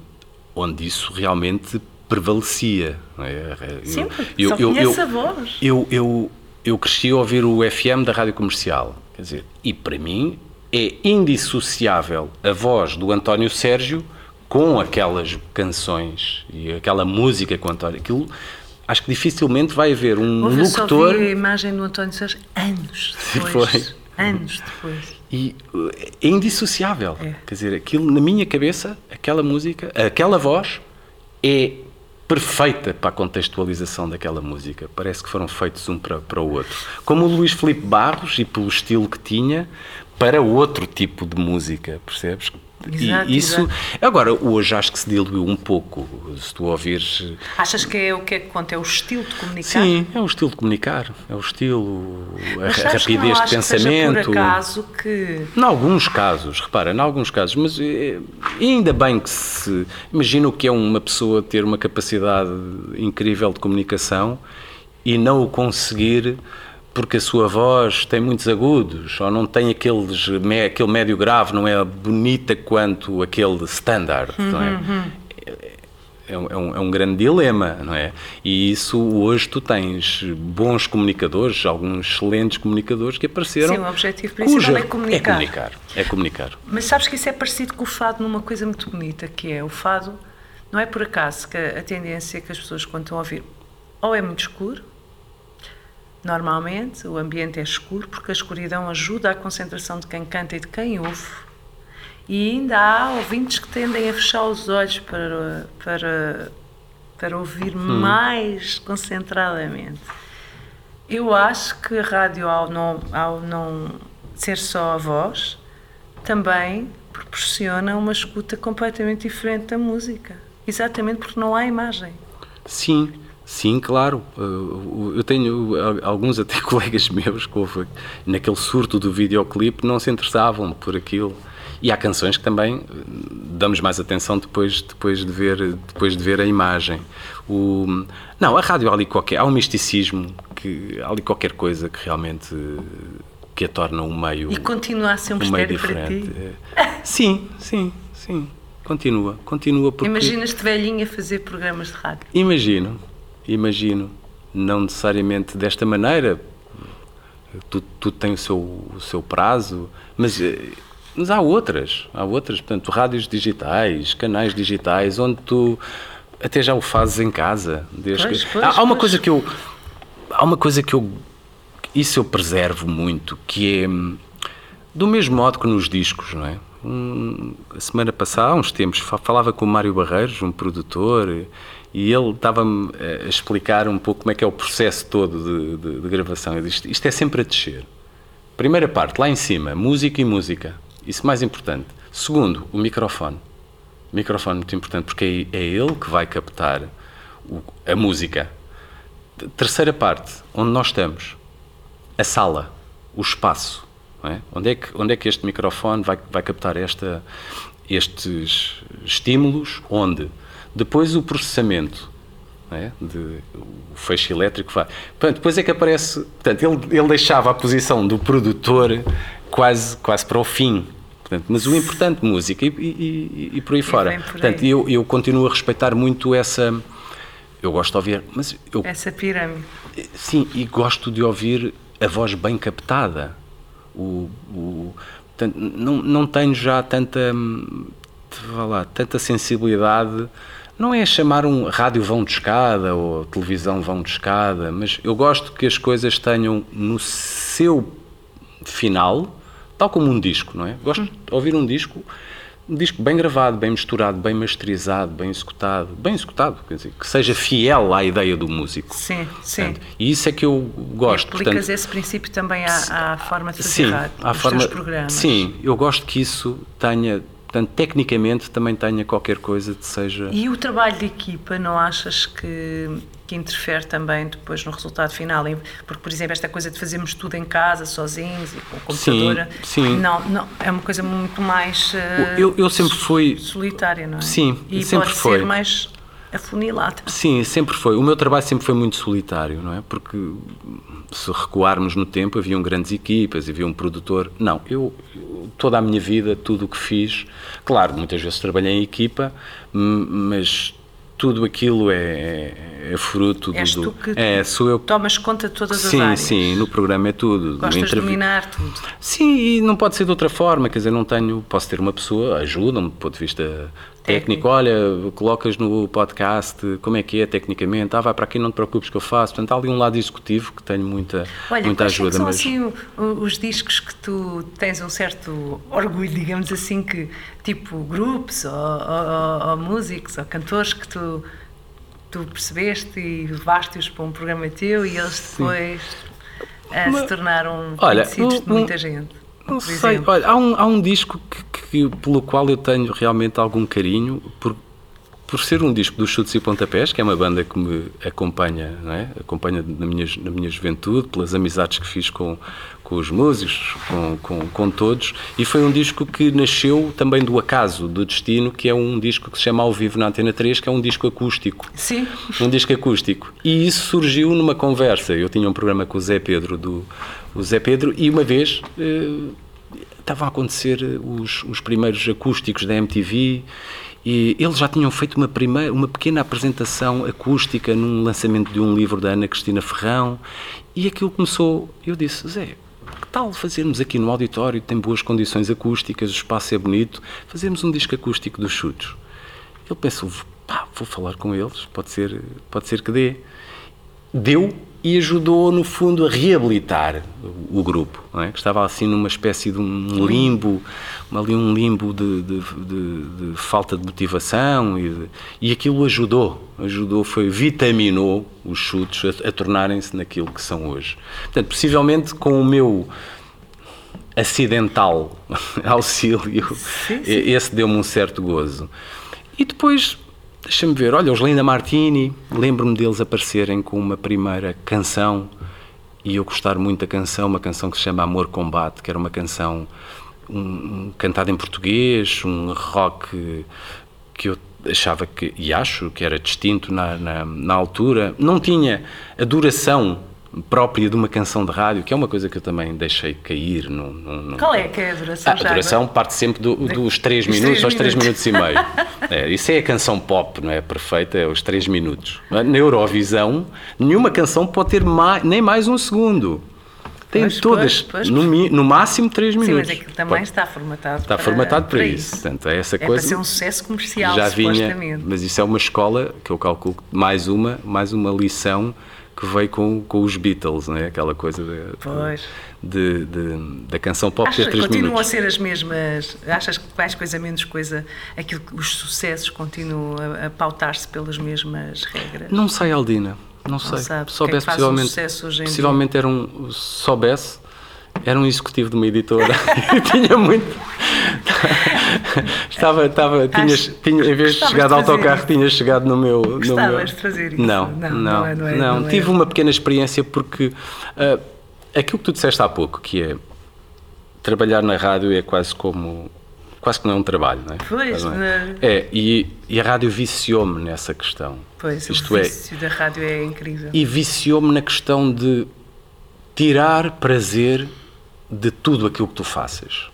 [SPEAKER 4] onde isso realmente prevalecia. é?
[SPEAKER 3] Sim, porque só conhece a voz.
[SPEAKER 4] Eu, eu, eu cresci a ouvir o FM da rádio comercial. Quer dizer, e para mim é indissociável a voz do António Sérgio com aquelas canções e aquela música com António. Aquilo, acho que dificilmente vai haver um
[SPEAKER 3] Houve só
[SPEAKER 4] locutor.
[SPEAKER 3] vi a imagem do António Sérgio anos depois.
[SPEAKER 4] Foi.
[SPEAKER 3] Anos depois.
[SPEAKER 4] E é indissociável.
[SPEAKER 3] É.
[SPEAKER 4] Quer dizer, aquilo na minha cabeça, aquela música, aquela voz é perfeita para a contextualização daquela música. Parece que foram feitos um para, para o outro. Como o Luís Filipe Barros e pelo estilo que tinha para outro tipo de música, percebes?
[SPEAKER 3] Exato,
[SPEAKER 4] e isso
[SPEAKER 3] exato.
[SPEAKER 4] agora hoje acho que se diluiu um pouco. Se tu ouvires
[SPEAKER 3] Achas que é o que é que conta? É o estilo de comunicar?
[SPEAKER 4] Sim, é o estilo de comunicar, é o estilo, a,
[SPEAKER 3] Mas
[SPEAKER 4] a
[SPEAKER 3] que
[SPEAKER 4] rapidez de
[SPEAKER 3] que
[SPEAKER 4] pensamento.
[SPEAKER 3] por acaso que
[SPEAKER 4] Em alguns casos, repara, em alguns casos, mas eh, ainda bem que se. Imagina o que é uma pessoa ter uma capacidade incrível de comunicação e não o conseguir porque a sua voz tem muitos agudos ou não tem aqueles, aquele médio grave, não é bonita quanto aquele standard, não é? É um, é um- é um grande dilema, não é? E isso hoje tu tens bons comunicadores, alguns excelentes comunicadores que apareceram.
[SPEAKER 3] Sim, o objetivo principal é comunicar.
[SPEAKER 4] É comunicar. É comunicar.
[SPEAKER 3] Mas sabes que isso é parecido com o fado numa coisa muito bonita, que é o fado, não é por acaso que a tendência que as pessoas quando estão a ouvir ou é muito escuro, normalmente o ambiente é escuro, porque a escuridão ajuda à concentração de quem canta e de quem ouve. E ainda há ouvintes que tendem a fechar os olhos para, para, para ouvir mais concentradamente. Eu acho que a rádio, ao não, ao não ser só a voz, também proporciona uma escuta completamente diferente da música. Exatamente porque não há imagem.
[SPEAKER 4] Sim, Sim, claro. Uh, Eu tenho alguns até colegas meus que houve naquele surto do videoclipe não se interessavam por aquilo. E há canções que também uh, damos mais atenção depois, depois, de, ver, depois de ver a imagem. O, não, a rádio há ali qualquer. Há um misticismo, que, há ali qualquer coisa que realmente uh, que a torna um meio.
[SPEAKER 3] E continua a ser um
[SPEAKER 4] um meio diferente. Sim, sim, sim. Continua, continua porque.
[SPEAKER 3] Imaginas-te velhinha fazer programas de rádio.
[SPEAKER 4] Imagino, imagino. Não necessariamente desta maneira. Tudo, tudo tem o seu, o seu prazo, mas, eh, mas há outras. Há outras, portanto, rádios digitais, canais digitais, onde tu até já o fazes em casa. Desde
[SPEAKER 3] Pois,
[SPEAKER 4] que-
[SPEAKER 3] pois,
[SPEAKER 4] há, uma coisa que eu. Há uma coisa que eu. Isso eu preservo muito, que é. Do mesmo modo que nos discos, não é? Um, a semana passada, há uns tempos, fa- falava com o Mário Barreiros, um produtor, e- ele estava-me eh, a explicar um pouco como é que é o processo todo de, de- de gravação. Disse, isto é sempre a descer. Primeira parte, lá em cima, música e música. Isso mais importante. Segundo, o microfone. O microfone muito importante, porque é, ele que vai captar o- a música. Terceira parte, onde nós estamos. A sala, o espaço. é? Onde, é que, onde é que este microfone vai, vai captar esta, estes estímulos? Onde? Depois o processamento. é? De, o feixe elétrico vai. Portanto, depois é que aparece. Portanto, ele, ele deixava a posição do produtor quase, quase para o fim. Portanto, mas o importante, música e, e- e- por aí fora.
[SPEAKER 3] por aí.
[SPEAKER 4] Portanto, eu, eu continuo a respeitar muito essa. Eu gosto de ouvir, mas eu
[SPEAKER 3] Essa pirâmide.
[SPEAKER 4] Sim, e gosto de ouvir a voz bem captada. O, o- portanto, não, não tenho já tanta, hum, vá lá, tanta sensibilidade. Não é chamar um rádio vão de escada ou televisão vão de escada, mas eu gosto que as coisas tenham no seu final, tal como um disco, não é? Gosto de ouvir um disco, um disco bem gravado, bem misturado, bem masterizado, bem executado, bem executado, quer dizer, que seja fiel à ideia do músico.
[SPEAKER 3] Sim, sim.
[SPEAKER 4] Portanto, e isso é que eu gosto.
[SPEAKER 3] Aplicas
[SPEAKER 4] portanto,
[SPEAKER 3] esse princípio também à, à forma de fazer
[SPEAKER 4] sim,
[SPEAKER 3] rádio,
[SPEAKER 4] à forma,
[SPEAKER 3] programas.
[SPEAKER 4] sim, eu gosto que isso tenha, portanto, tecnicamente também tenha qualquer coisa que seja.
[SPEAKER 3] E o trabalho de equipa, não achas que, que interfere também depois no resultado final? Porque, por exemplo, esta coisa de fazermos tudo em casa, sozinhos e com computadora,
[SPEAKER 4] sim.
[SPEAKER 3] Não, não, é uma coisa muito mais eh,
[SPEAKER 4] Eu, eu sempre fui.
[SPEAKER 3] solitária, não é?
[SPEAKER 4] Sim,
[SPEAKER 3] e
[SPEAKER 4] sempre
[SPEAKER 3] pode
[SPEAKER 4] foi.
[SPEAKER 3] ser mais afunilada.
[SPEAKER 4] Sim, sempre foi. O meu trabalho sempre foi muito solitário, não é? Porque se recuarmos no tempo, haviam grandes equipas, havia um produtor. Não, eu, toda a minha vida, tudo o que fiz, claro, muitas vezes trabalhei em equipa, mas tudo aquilo é, é fruto
[SPEAKER 3] És
[SPEAKER 4] do.
[SPEAKER 3] tu que
[SPEAKER 4] é, sou eu.
[SPEAKER 3] tomas conta de todas as
[SPEAKER 4] Sim,
[SPEAKER 3] áreas.
[SPEAKER 4] sim, no programa é tudo.
[SPEAKER 3] Gostas de
[SPEAKER 4] entrevi-
[SPEAKER 3] dominar tudo.
[SPEAKER 4] Sim, e não pode ser de outra forma, quer dizer, não tenho, posso ter uma pessoa, ajuda-me do ponto de vista técnico, olha, colocas no podcast, como é que é tecnicamente, ah, vai para aqui, não te preocupes que eu faço, portanto, há ali um lado executivo que tenho muita,
[SPEAKER 3] Olha,
[SPEAKER 4] muita
[SPEAKER 3] é
[SPEAKER 4] ajuda,
[SPEAKER 3] são
[SPEAKER 4] mas
[SPEAKER 3] assim os discos que tu tens um certo orgulho, digamos assim, que tipo grupos ou, ou- ou- músicos ou cantores que tu, tu percebeste e levaste-os para um programa teu e eles depois eh, se tornaram
[SPEAKER 4] Olha,
[SPEAKER 3] conhecidos de
[SPEAKER 4] um-
[SPEAKER 3] muita gente.
[SPEAKER 4] Não sei, olha, há um, há um disco que, que- pelo qual eu tenho realmente algum carinho, por, por ser um disco dos Chutes e Pontapés, que é uma banda que me acompanha, é? acompanha na minha, na minha juventude, pelas amizades que fiz com, com os músicos, com, com, com todos, e foi um disco que nasceu também do acaso, do destino, que é um disco que se chama Ao Vivo na Antena 3, que é um disco acústico
[SPEAKER 3] Sim,
[SPEAKER 4] um disco acústico. E isso surgiu numa conversa. Eu tinha um programa com o Zé Pedro, do, o Zé Pedro, e uma vez eh, estavam a acontecer os, os primeiros acústicos da MTV e eles já tinham feito uma, primeira, uma pequena apresentação acústica num lançamento de um livro da Ana Cristina Ferrão e aquilo começou. Eu disse, Zé, que tal fazermos aqui no auditório, tem boas condições acústicas, o espaço é bonito, fazermos um disco acústico dos chutos. Ele pensou, pá, vou falar com eles, pode ser, pode ser que dê. Deu e ajudou, no fundo, a reabilitar o, grupo, é? que estava assim numa espécie de um limbo, ali um limbo de, de- de- de falta de motivação e, e aquilo ajudou, ajudou, foi, vitaminou os chutes a, a tornarem-se naquilo que são hoje. Portanto, possivelmente com o meu acidental auxílio,
[SPEAKER 3] Sim, sim.
[SPEAKER 4] esse deu-me um certo gozo. E depois Deixa-me ver, olha, os Linda Martini, lembro-me deles aparecerem com uma primeira canção e eu gostar muito da canção, uma canção que se chama Amor Combate, que era uma canção um, um, cantada em português, um rock que eu achava que, e acho que era distinto na, na, na altura, não tinha a duração própria de uma canção de rádio, que é uma coisa que eu também deixei cair. No.
[SPEAKER 3] Qual é que é a duração?
[SPEAKER 4] Ah, a duração parte sempre do, dos 3 minutos aos 3 minutos e meio. É, isso é a canção pop, não é? Perfeita, é os 3 minutos. Na Eurovisão, nenhuma canção pode ter mais, nem mais um segundo. Tem pois, todas, pois, pois, no, no, máximo 3 minutos. Sim,
[SPEAKER 3] mas aquilo também está formatado
[SPEAKER 4] Está
[SPEAKER 3] para,
[SPEAKER 4] formatado para,
[SPEAKER 3] para
[SPEAKER 4] isso.
[SPEAKER 3] isso.
[SPEAKER 4] Portanto, é essa
[SPEAKER 3] é
[SPEAKER 4] coisa.
[SPEAKER 3] para ser um sucesso comercial,
[SPEAKER 4] já vinha, Mas isso é uma escola que eu calculo mais uma, mais uma lição que veio com, com os Beatles, não é? Aquela coisa de, de, de, da canção pop
[SPEAKER 3] Acha,
[SPEAKER 4] ter 3
[SPEAKER 3] continuam
[SPEAKER 4] minutos.
[SPEAKER 3] a ser as mesmas? Achas que mais coisa, menos coisa, aquilo que os sucessos continuam a, a pautar-se pelas mesmas regras?
[SPEAKER 4] Não sei, Aldina. Não sei.
[SPEAKER 3] Sabe,
[SPEAKER 4] soubesse,
[SPEAKER 3] é
[SPEAKER 4] possivelmente, possivelmente era um. Soubesse, era um executivo de uma editora tinha muito. estava, estava, tinhas, tinha, em vez de chegar de autocarro,
[SPEAKER 3] isso.
[SPEAKER 4] tinha chegado no meu. No
[SPEAKER 3] Gostavas
[SPEAKER 4] meu...
[SPEAKER 3] de fazer isso?
[SPEAKER 4] Não,
[SPEAKER 3] não,
[SPEAKER 4] não,
[SPEAKER 3] não, é, não, é,
[SPEAKER 4] não.
[SPEAKER 3] não é.
[SPEAKER 4] Tive uma pequena experiência porque uh, aquilo que tu disseste há pouco, que é trabalhar na rádio é quase como. Quase que não é um trabalho, não é?
[SPEAKER 3] Pois,
[SPEAKER 4] não é? é e, e, a rádio viciou-me nessa questão.
[SPEAKER 3] Pois,
[SPEAKER 4] Isto
[SPEAKER 3] o vício é, da rádio é incrível.
[SPEAKER 4] E viciou-me na questão de tirar prazer de tudo aquilo que tu faças.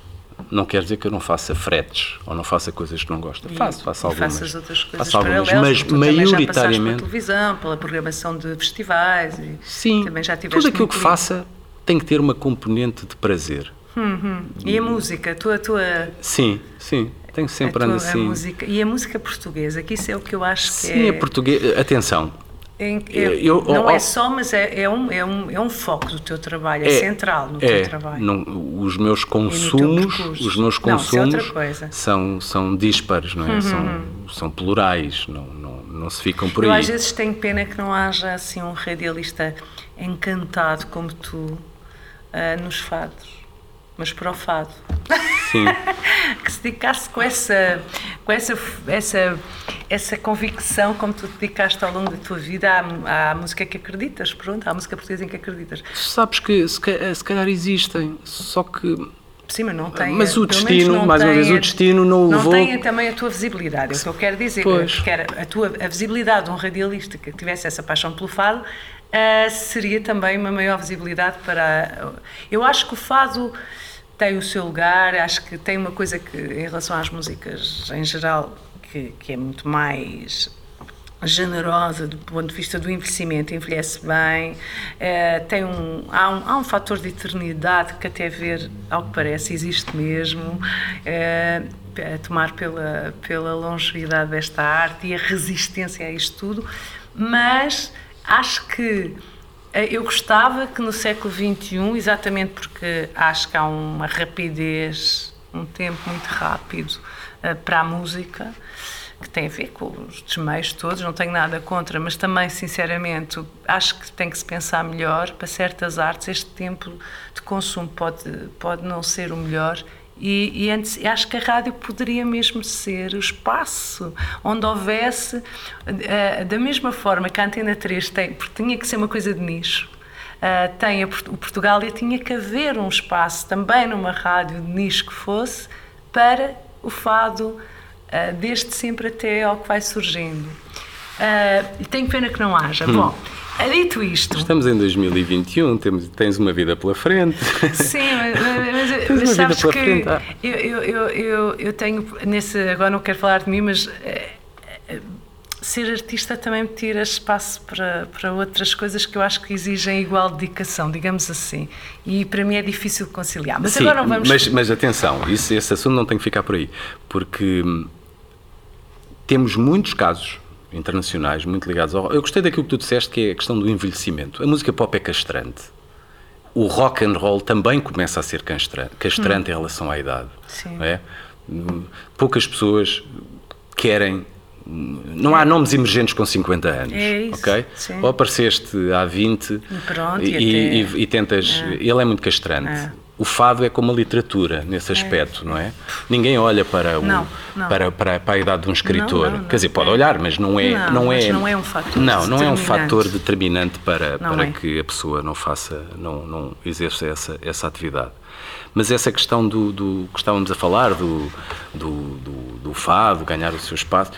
[SPEAKER 4] Não quer dizer que eu não faça fretes ou não faça coisas que não gosto.
[SPEAKER 3] E,
[SPEAKER 4] faço, faço algumas.
[SPEAKER 3] Faças outras coisas
[SPEAKER 4] faço algumas,
[SPEAKER 3] mas
[SPEAKER 4] maioritariamente.
[SPEAKER 3] Pela televisão, pela programação de festivais. E
[SPEAKER 4] Sim,
[SPEAKER 3] também já
[SPEAKER 4] tudo aquilo que faça tem que ter uma componente de prazer.
[SPEAKER 3] Uhum. E a música, a tua, a tua.
[SPEAKER 4] Sim, sim. Tenho sempre ando assim.
[SPEAKER 3] Música, e a música portuguesa, que isso é o que eu acho que
[SPEAKER 4] Sim,
[SPEAKER 3] é.
[SPEAKER 4] a portuguesa. Atenção,
[SPEAKER 3] é, eu, não é só, mas é, é, um, é, um, é um foco do teu trabalho, é, é central no
[SPEAKER 4] é,
[SPEAKER 3] teu trabalho.
[SPEAKER 4] Não, os meus consumos, os meus consumos
[SPEAKER 3] não,
[SPEAKER 4] são, são díspares, não é? Uhum. São, são plurais, não, não, não se ficam por
[SPEAKER 3] eu
[SPEAKER 4] aí.
[SPEAKER 3] às vezes tenho pena que não haja assim um radialista encantado como tu uh, nos fados mas para o fado.
[SPEAKER 4] Sim.
[SPEAKER 3] que se dedicasse com essa, com essa, essa, essa convicção, como tu te dedicaste ao longo da tua vida à, à música que acreditas, pronto, à música portuguesa em que acreditas.
[SPEAKER 4] Sabes que se, se calhar existem, só que
[SPEAKER 3] Sim, mas não tem.
[SPEAKER 4] Mas o destino, mais uma vez, o destino não
[SPEAKER 3] Não
[SPEAKER 4] levou...
[SPEAKER 3] tem também a tua visibilidade, é o que eu quero dizer.
[SPEAKER 4] Pois.
[SPEAKER 3] Porque era a, tua, a visibilidade de um radialista que tivesse essa paixão pelo fado uh, seria também uma maior visibilidade para. Eu acho que o fado tem o seu lugar, acho que tem uma coisa que, em relação às músicas em geral, que, que é muito mais generosa do ponto de vista do envelhecimento, envelhece bem, é, tem um há, um, há um fator de eternidade que até ver, ao que parece, existe mesmo, é, a tomar pela, pela longevidade desta arte e a resistência a isto tudo, mas acho que eu gostava que no século XXI, exatamente porque acho que há uma rapidez, um tempo muito rápido para a música, que tem a ver com os desmeios todos, não tenho nada contra, mas também, sinceramente, acho que tem que se pensar melhor para certas artes. Este tempo de consumo pode, pode não ser o melhor. E, e antes, acho que a rádio poderia mesmo ser o espaço onde houvesse, uh, da mesma forma que a Antena 3 tem, porque tinha que ser uma coisa de nicho, uh, tem a, o Portugália tinha que haver um espaço também numa rádio de nicho que fosse para o fado uh, desde sempre até ao que vai surgindo. E tenho pena que não haja. Hum. Bom, dito isto.
[SPEAKER 4] Estamos em 2021, temos, tens uma vida pela frente.
[SPEAKER 3] Sim, mas, mas, sabes que frente, ah. eu, eu, eu, eu tenho nesse. Agora não quero falar de mim, mas. ser artista também me tira espaço para, para outras coisas que eu acho que exigem igual dedicação, digamos assim. E para mim é difícil conciliar. Mas
[SPEAKER 4] Sim,
[SPEAKER 3] agora não vamos.
[SPEAKER 4] Mas, mas atenção, isso, esse assunto não tem que ficar por aí, porque temos muitos casos internacionais muito ligados ao. Eu gostei daquilo que tu disseste, que é a questão do envelhecimento. A música pop é castrante. O rock and roll também começa a ser castrante, castrante hum. em relação à idade.
[SPEAKER 3] Sim.
[SPEAKER 4] É? Poucas pessoas querem. Não há nomes emergentes com 50 anos,
[SPEAKER 3] é isso,
[SPEAKER 4] ok?
[SPEAKER 3] Sim.
[SPEAKER 4] Ou apareceste há 20
[SPEAKER 3] e, pronto,
[SPEAKER 4] e,
[SPEAKER 3] e,
[SPEAKER 4] e, e tentas. É. Ele é muito castrante.
[SPEAKER 3] É.
[SPEAKER 4] O fado é como a literatura nesse aspecto, não é? Ninguém olha para o,
[SPEAKER 3] não não.
[SPEAKER 4] Para, para, para a idade de um escritor.
[SPEAKER 3] não.
[SPEAKER 4] Quer dizer, pode olhar, mas não é.
[SPEAKER 3] Não,
[SPEAKER 4] Não,
[SPEAKER 3] mas
[SPEAKER 4] é,
[SPEAKER 3] não é um fator
[SPEAKER 4] Não, não é um
[SPEAKER 3] determinante.
[SPEAKER 4] fator determinante para, para
[SPEAKER 3] é.
[SPEAKER 4] que a pessoa não faça, não, não exerça essa, essa atividade. Mas essa questão do, do que estávamos a falar, do, do, do, do fado, ganhar o seu espaço.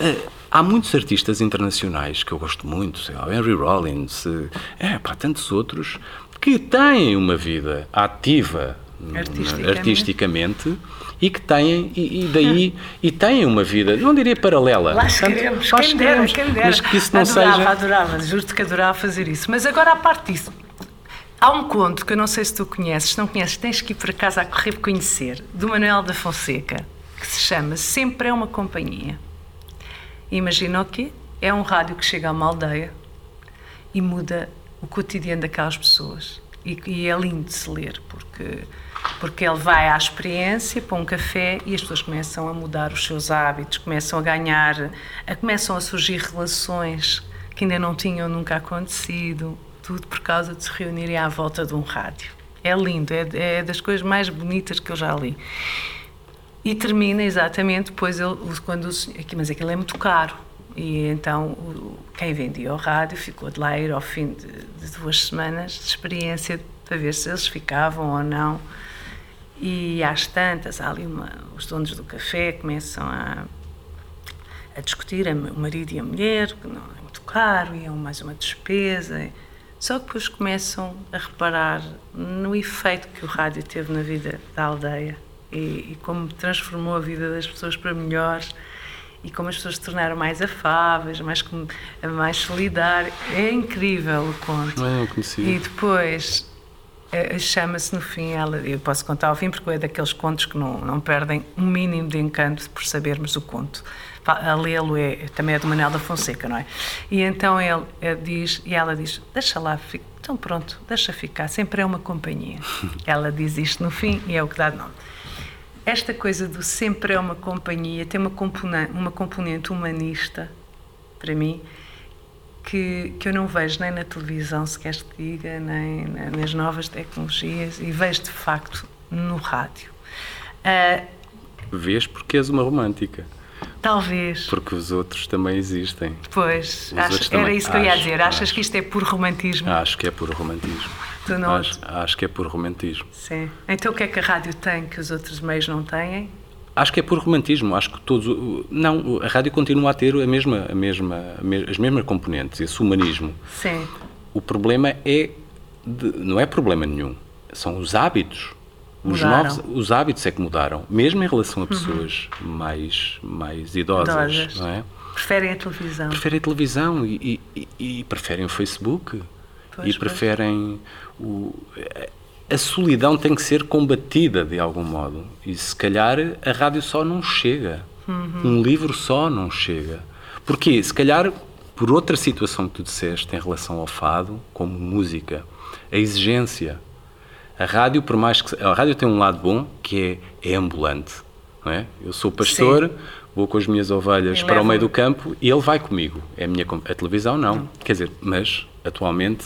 [SPEAKER 4] eh, Há muitos artistas internacionais que eu gosto muito, sei lá, Henry Rollins, eh, é, pá, tantos outros, que têm uma vida ativa
[SPEAKER 3] Artisticamente.
[SPEAKER 4] artisticamente e que têm, e, e daí, e têm uma vida, não diria paralela.
[SPEAKER 3] Lá queremos, quem
[SPEAKER 4] chegaremos,
[SPEAKER 3] quem dera.
[SPEAKER 4] Mas que isso não
[SPEAKER 3] adorava,
[SPEAKER 4] seja.
[SPEAKER 3] adorava, juro-te que adorava fazer isso. Mas agora, à parte disso, há um conto que eu não sei se tu conheces, se não conheces, tens que ir para casa a correr conhecer, do Manuel da Fonseca, que se chama Sempre é uma Companhia. Imagina o quê? É um rádio que chega a uma aldeia e muda o cotidiano daquelas pessoas. E, e é lindo de se ler, porque, porque ele vai à experiência para um café e as pessoas começam a mudar os seus hábitos, começam a ganhar, a, começam a surgir relações que ainda não tinham nunca acontecido, tudo por causa de se reunirem à volta de um rádio. É lindo, é, é das coisas mais bonitas que eu já li. E termina exatamente depois ele, quando mas aquilo é muito caro. E então quem vendia o rádio ficou de lá ir ao fim de, de duas semanas de experiência para ver se eles ficavam ou não. E às tantas, há ali uma, os donos do café começam a, a discutir, a- o marido e a mulher, que não é muito caro e é mais uma despesa. Só que depois começam a reparar no efeito que o rádio teve na vida da aldeia e, e como transformou a vida das pessoas para melhor e como as pessoas se tornaram mais afáveis, mais, mais solidárias. É incrível o conto.
[SPEAKER 4] Não, não conhecia.
[SPEAKER 3] E depois eh, chama-se no fim, ela, eu posso contar ao fim porque é daqueles contos que não, não perdem um mínimo de encanto por sabermos o conto. A lê-lo é, também é do Manuel da Fonseca, não é? E então ele diz, e ela diz, deixa lá, então pronto, deixa ficar, sempre é uma companhia. ela diz isto no fim e é o que dá nome. Esta coisa do sempre é uma companhia tem uma componente, uma componente humanista, para mim, que, que eu não vejo nem na televisão, se queres que diga, nem na- nas novas tecnologias, e vejo de facto no rádio. Ah,
[SPEAKER 4] Vês porque és uma romântica.
[SPEAKER 3] talvez,
[SPEAKER 4] Porque os outros também existem.
[SPEAKER 3] pois, acho- era
[SPEAKER 4] também.
[SPEAKER 3] isso que eu ia
[SPEAKER 4] Acho,
[SPEAKER 3] dizer. Achas
[SPEAKER 4] acho.
[SPEAKER 3] que isto é por romantismo?
[SPEAKER 4] Acho que é por romantismo.
[SPEAKER 3] Não-
[SPEAKER 4] Acho, acho que é por romantismo.
[SPEAKER 3] Sim. Então o que é que a rádio tem que os outros meios não têm?
[SPEAKER 4] Acho que é por romantismo. Acho que todos. Não, a rádio continua a ter a mesma, a mesma, a me- as mesmas componentes, esse humanismo.
[SPEAKER 3] Sim.
[SPEAKER 4] O problema é. de- não é problema nenhum. São os hábitos. Os,
[SPEAKER 3] Mudaram. Uhum.
[SPEAKER 4] novos, os hábitos é que mudaram, mesmo em relação a pessoas mais, mais idosas.
[SPEAKER 3] Idosas.
[SPEAKER 4] É?
[SPEAKER 3] Preferem a televisão.
[SPEAKER 4] Preferem a televisão e- e- e preferem o Facebook.
[SPEAKER 3] Pois,
[SPEAKER 4] e
[SPEAKER 3] pois.
[SPEAKER 4] preferem. O, a solidão tem que ser combatida de algum modo. E se calhar a rádio só não chega.
[SPEAKER 3] Uhum.
[SPEAKER 4] Um livro só não chega. Porquê? Se calhar por outra situação que tu disseste em relação ao fado, como música, a exigência. A rádio, por mais que. A rádio tem um lado bom que é, é ambulante. Não é? Eu sou pastor, vou com as minhas ovelhas para o meio do campo e ele vai comigo. É a, minha, a televisão não. Quer dizer, mas atualmente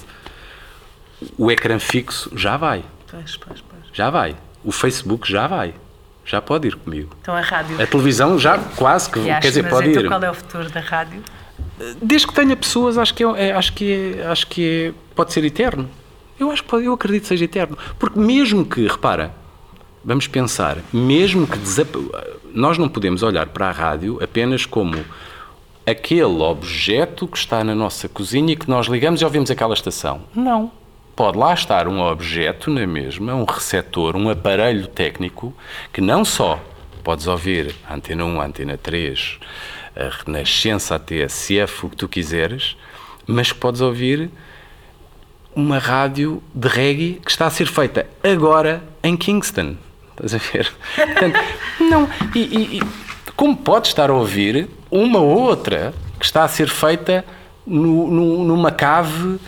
[SPEAKER 4] o ecrã fixo já vai.
[SPEAKER 3] Pois, pois, pois.
[SPEAKER 4] Já vai. O Facebook já vai. Já pode ir comigo.
[SPEAKER 3] Então a rádio.
[SPEAKER 4] A televisão já quase que.
[SPEAKER 3] E
[SPEAKER 4] quer dizer,
[SPEAKER 3] mas
[SPEAKER 4] pode
[SPEAKER 3] então
[SPEAKER 4] ir.
[SPEAKER 3] qual é o futuro da rádio?
[SPEAKER 4] Desde que tenha pessoas, acho que, é, é- acho que, é, acho que é, pode ser eterno. Eu acho que pode, eu acredito que seja eterno. Porque mesmo que, repara, vamos pensar, mesmo que desapa... nós não podemos olhar para a rádio apenas como aquele objeto que está na nossa cozinha e que nós ligamos e ouvimos aquela estação. Não. Pode lá estar um objeto na mesma, um receptor, um aparelho técnico que não só podes ouvir a Antena 1, a Antena 3, a Renascença, a TSF, o que tu quiseres, mas que podes ouvir uma rádio de reggae que está a ser feita agora em Kingston. Estás a ver? Portanto, não. E, e- e como podes estar a ouvir uma outra que está a ser feita no- no- numa cave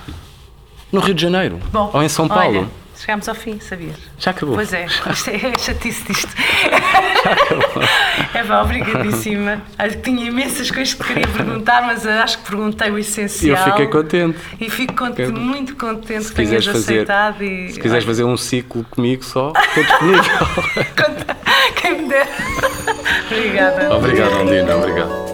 [SPEAKER 4] no Rio de Janeiro
[SPEAKER 3] Bom,
[SPEAKER 4] ou em São Paulo?
[SPEAKER 3] Olha, chegámos ao fim, sabias?
[SPEAKER 4] Já acabou.
[SPEAKER 3] Pois é, isto é é chatice disto. É pá, obrigadíssima. Acho que tinha imensas coisas que queria perguntar, mas acho que perguntei o
[SPEAKER 4] E
[SPEAKER 3] essencial.
[SPEAKER 4] eu fiquei contente.
[SPEAKER 3] E fico cont-
[SPEAKER 4] Fiquei-
[SPEAKER 3] muito contente
[SPEAKER 4] Se
[SPEAKER 3] que tenhas
[SPEAKER 4] fazer,
[SPEAKER 3] aceitado. E,
[SPEAKER 4] se quiseres fazer um ciclo comigo só, estou disponível.
[SPEAKER 3] Quem me dera. Obrigada.
[SPEAKER 4] Obrigado, Aldina, obrigado.